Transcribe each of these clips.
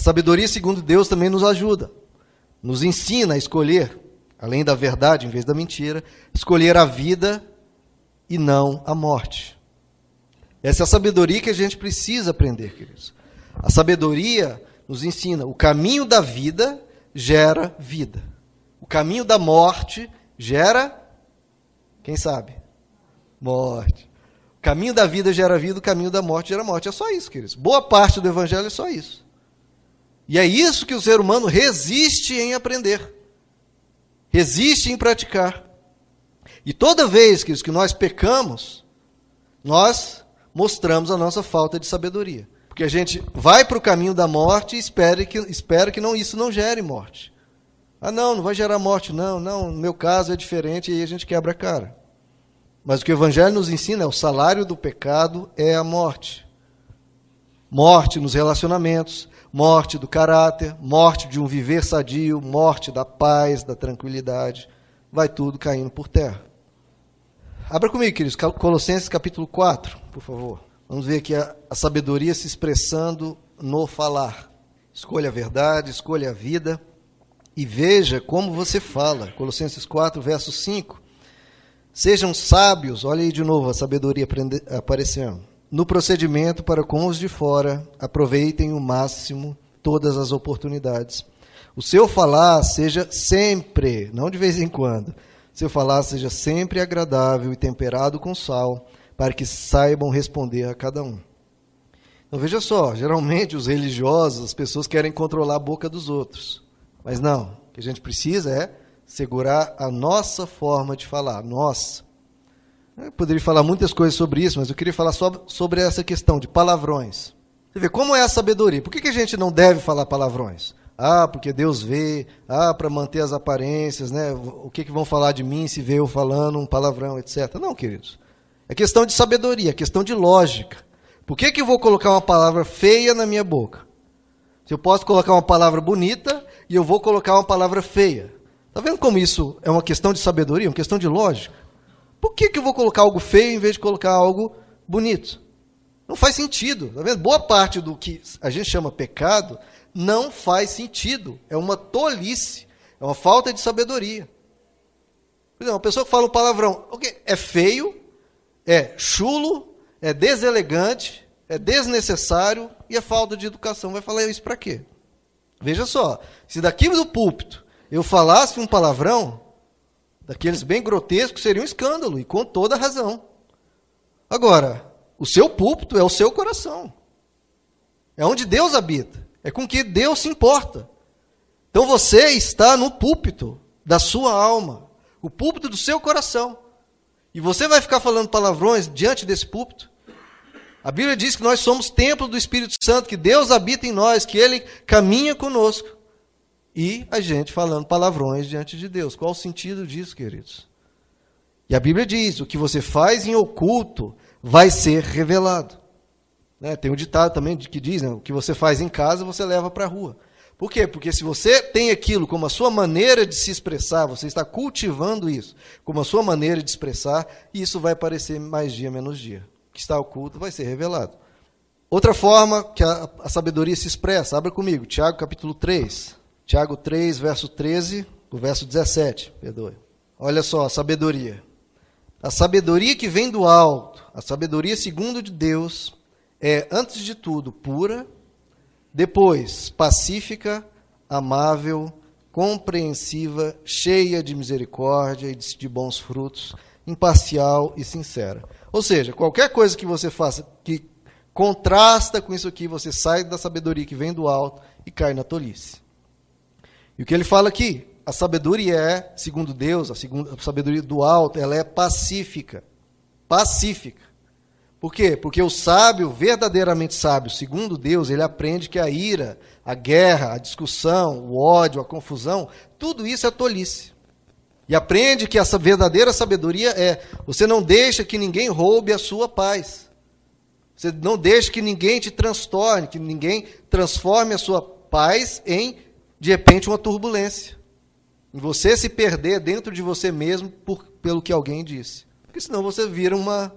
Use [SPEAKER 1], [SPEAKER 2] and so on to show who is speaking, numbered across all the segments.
[SPEAKER 1] A sabedoria, segundo Deus, também nos ajuda, nos ensina a escolher, além da verdade em vez da mentira, escolher a vida e não a morte. Essa é a sabedoria que a gente precisa aprender, queridos. A sabedoria nos ensina o caminho da vida gera vida. O caminho da morte gera quem sabe? Morte. O caminho da vida gera vida, o caminho da morte gera morte. É só isso, queridos. Boa parte do evangelho é só isso. E é isso que o ser humano resiste em aprender. Resiste em praticar. E toda vez que nós pecamos, nós mostramos a nossa falta de sabedoria. Porque a gente vai para o caminho da morte e espera que, espera que não, isso não gere morte. Ah, não, não vai gerar morte, não, não, no meu caso é diferente, e aí a gente quebra a cara. Mas o que o Evangelho nos ensina é o salário do pecado é a morte. Morte nos relacionamentos, morte do caráter, morte de um viver sadio, morte da paz, da tranquilidade. Vai tudo caindo por terra. Abra comigo, queridos, Colossenses capítulo 4, por favor. Vamos ver aqui a, a sabedoria se expressando no falar. Escolha a verdade, escolha a vida e veja como você fala. Colossenses 4, verso 5. Sejam sábios, olha aí de novo a sabedoria aparecendo. No procedimento para com os de fora, aproveitem o máximo todas as oportunidades. O seu falar seja sempre, não de vez em quando, seu falar seja sempre agradável e temperado com sal, para que saibam responder a cada um. Então veja só, geralmente os religiosos, as pessoas querem controlar a boca dos outros. Mas não, o que a gente precisa é segurar a nossa forma de falar, nossa. Eu poderia falar muitas coisas sobre isso, mas eu queria falar só sobre essa questão de palavrões. Você vê como é a sabedoria? Por que, que a gente não deve falar palavrões? Ah, porque Deus vê, ah, para manter as aparências, né? O que, que vão falar de mim se vê eu falando um palavrão, etc. Não, queridos. É questão de sabedoria, é questão de lógica. Por que, que eu vou colocar uma palavra feia na minha boca? Se eu posso colocar uma palavra bonita e eu vou colocar uma palavra feia. Está vendo como isso é uma questão de sabedoria, uma questão de lógica? Por que, que eu vou colocar algo feio em vez de colocar algo bonito? Não faz sentido. Tá vendo? Boa parte do que a gente chama pecado não faz sentido. É uma tolice. É uma falta de sabedoria. Por exemplo, uma pessoa que fala um palavrão é feio, é chulo, é deselegante, é desnecessário e é falta de educação. Vai falar isso para quê? Veja só, se daqui do púlpito eu falasse um palavrão, daqueles bem grotescos, seria um escândalo, e com toda razão. Agora, o seu púlpito é o seu coração. É onde Deus habita. É com que Deus se importa. Então você está no púlpito da sua alma, o púlpito do seu coração. E você vai ficar falando palavrões diante desse púlpito? A Bíblia diz que nós somos templo do Espírito Santo, que Deus habita em nós, que Ele caminha conosco e a gente falando palavrões diante de Deus. Qual o sentido disso, queridos? E a Bíblia diz: o que você faz em oculto vai ser revelado. Né? Tem um ditado também que diz: né? o que você faz em casa você leva para a rua. Por quê? Porque se você tem aquilo como a sua maneira de se expressar, você está cultivando isso como a sua maneira de expressar, e isso vai aparecer mais dia menos dia. O que está oculto vai ser revelado. Outra forma que a, a sabedoria se expressa, abra comigo, Tiago capítulo 3. Tiago 3, verso 13, o verso 17, perdoe. Olha só, a sabedoria. A sabedoria que vem do alto, a sabedoria segundo de Deus, é, antes de tudo, pura, depois, pacífica, amável, compreensiva, cheia de misericórdia e de bons frutos, imparcial e sincera. Ou seja, qualquer coisa que você faça que contrasta com isso aqui, você sai da sabedoria que vem do alto e cai na tolice. E o que ele fala aqui? A sabedoria é, segundo Deus, a, segunda, a sabedoria do alto, ela é pacífica. Pacífica. Por quê? Porque o sábio, verdadeiramente sábio, segundo Deus, ele aprende que a ira, a guerra, a discussão, o ódio, a confusão, tudo isso é tolice. E aprende que essa verdadeira sabedoria é: você não deixa que ninguém roube a sua paz. Você não deixa que ninguém te transtorne, que ninguém transforme a sua paz em de repente, uma turbulência. Em você se perder dentro de você mesmo por, pelo que alguém disse. Porque senão você vira uma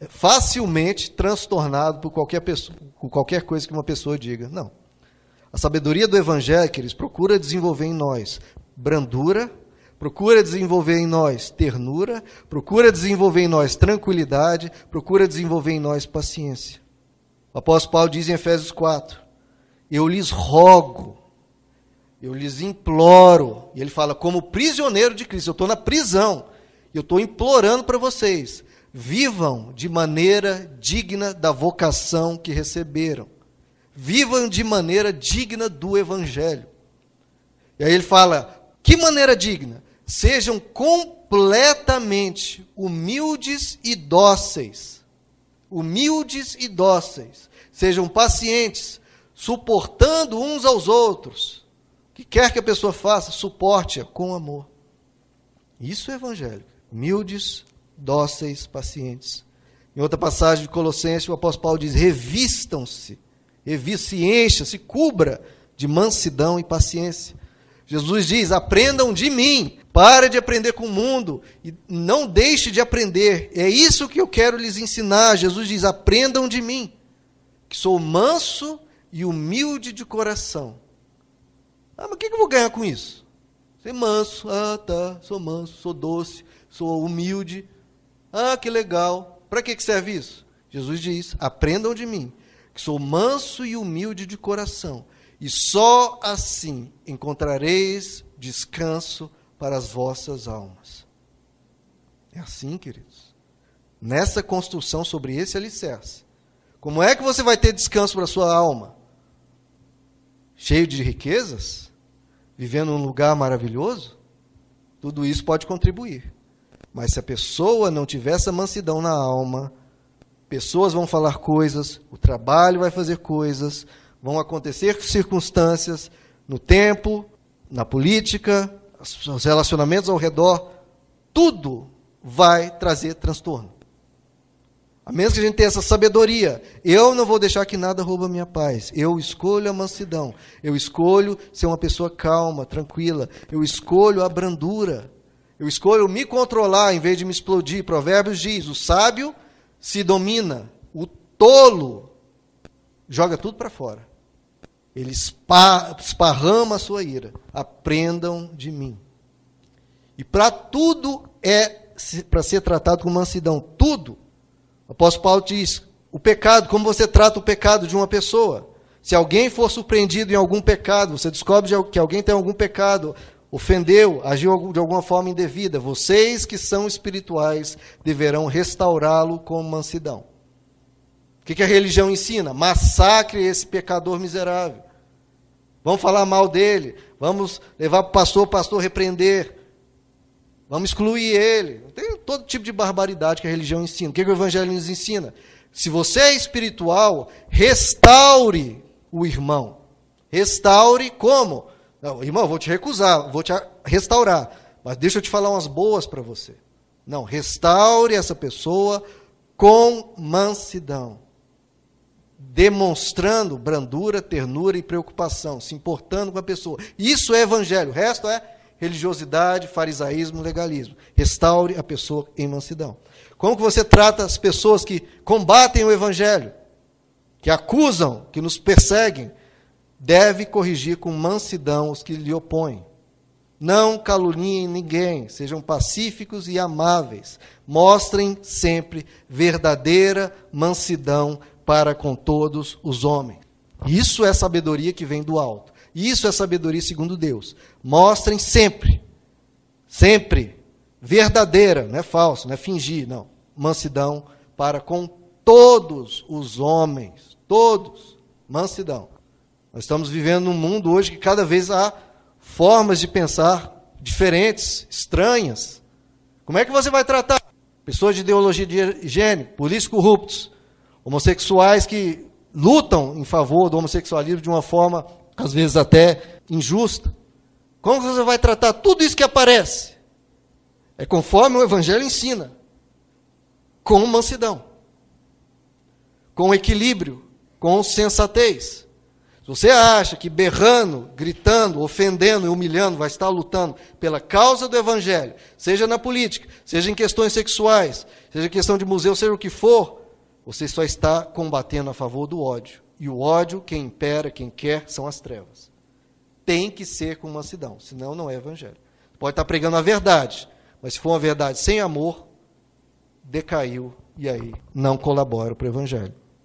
[SPEAKER 1] é, facilmente transtornado por qualquer pessoa, por qualquer coisa que uma pessoa diga. Não. A sabedoria do evangelho, que eles procura desenvolver em nós brandura, procura desenvolver em nós ternura, procura desenvolver em nós tranquilidade, procura desenvolver em nós paciência. O apóstolo Paulo diz em Efésios 4: Eu lhes rogo, eu lhes imploro, e ele fala, como prisioneiro de Cristo, eu estou na prisão, eu estou implorando para vocês, vivam de maneira digna da vocação que receberam. Vivam de maneira digna do Evangelho. E aí ele fala: que maneira digna? Sejam completamente humildes e dóceis. Humildes e dóceis. Sejam pacientes, suportando uns aos outros. Que quer que a pessoa faça, suporte-a com amor. Isso é evangelho. Humildes, dóceis, pacientes. Em outra passagem de Colossenses, o apóstolo Paulo diz: revistam-se se encha, se cubra de mansidão e paciência. Jesus diz: aprendam de mim, pare de aprender com o mundo e não deixe de aprender. É isso que eu quero lhes ensinar. Jesus diz: aprendam de mim, que sou manso e humilde de coração. Ah, mas o que eu vou ganhar com isso? Ser manso, ah, tá, sou manso, sou doce, sou humilde. Ah, que legal. Para que serve isso? Jesus diz: aprendam de mim, que sou manso e humilde de coração, e só assim encontrareis descanso para as vossas almas. É assim, queridos. Nessa construção sobre esse alicerce. Como é que você vai ter descanso para a sua alma? Cheio de riquezas? Vivendo num lugar maravilhoso? Tudo isso pode contribuir. Mas se a pessoa não tiver essa mansidão na alma, pessoas vão falar coisas, o trabalho vai fazer coisas, vão acontecer circunstâncias no tempo, na política, os relacionamentos ao redor, tudo vai trazer transtorno. A menos que a gente tenha essa sabedoria, eu não vou deixar que nada rouba a minha paz. Eu escolho a mansidão. Eu escolho ser uma pessoa calma, tranquila. Eu escolho a brandura. Eu escolho me controlar em vez de me explodir. Provérbios diz: o sábio se domina, o tolo joga tudo para fora. Ele esparrama a sua ira. Aprendam de mim. E para tudo é para ser tratado com mansidão. Tudo. Apóstolo Paulo diz: o pecado, como você trata o pecado de uma pessoa. Se alguém for surpreendido em algum pecado, você descobre que alguém tem algum pecado, ofendeu, agiu de alguma forma indevida, vocês que são espirituais deverão restaurá-lo com mansidão. O que, a religião ensina? Massacre esse pecador miserável. Vamos falar mal dele, vamos levar para o pastor, o pastor repreender, vamos excluir ele. Tem todo tipo de barbaridade que a religião ensina. O que, que o evangelho nos ensina? Se você é espiritual, restaure o irmão. Restaure como? Não, irmão, vou te recusar, vou te restaurar. Mas deixa eu te falar umas boas para você. Não, restaure essa pessoa com mansidão. Demonstrando brandura, ternura e preocupação, se importando com a pessoa. Isso é evangelho. O resto é religiosidade, farisaísmo, legalismo. Restaure a pessoa em mansidão. Como que você trata as pessoas que combatem o evangelho, que acusam, que nos perseguem, deve corrigir com mansidão os que lhe opõem. Não caluniem ninguém, sejam pacíficos e amáveis. Mostrem sempre verdadeira mansidão para com todos os homens. Isso é sabedoria que vem do alto. Isso é sabedoria segundo Deus. Mostrem sempre, sempre, verdadeira, não é falso, não é fingir, não. Mansidão para com todos os homens. Todos. Mansidão. Nós estamos vivendo num mundo hoje que cada vez há formas de pensar diferentes, estranhas. Como é que você vai tratar pessoas de ideologia de gênero, políticos corruptos, homossexuais que lutam em favor do homossexualismo de uma forma, às vezes até injusta? Como você vai tratar tudo isso que aparece? É conforme o Evangelho ensina, com mansidão, com equilíbrio, com sensatez. Você acha que berrando, gritando, ofendendo e humilhando vai estar lutando pela causa do Evangelho, seja na política, seja em questões sexuais, seja questão de museu, seja o que for, você só está combatendo a favor do ódio E o ódio, quem impera, quem quer, são as trevas. Tem que ser com mansidão, senão não é evangelho. Pode estar pregando a verdade, mas se for uma verdade sem amor, decaiu e aí não colabora para o evangelho.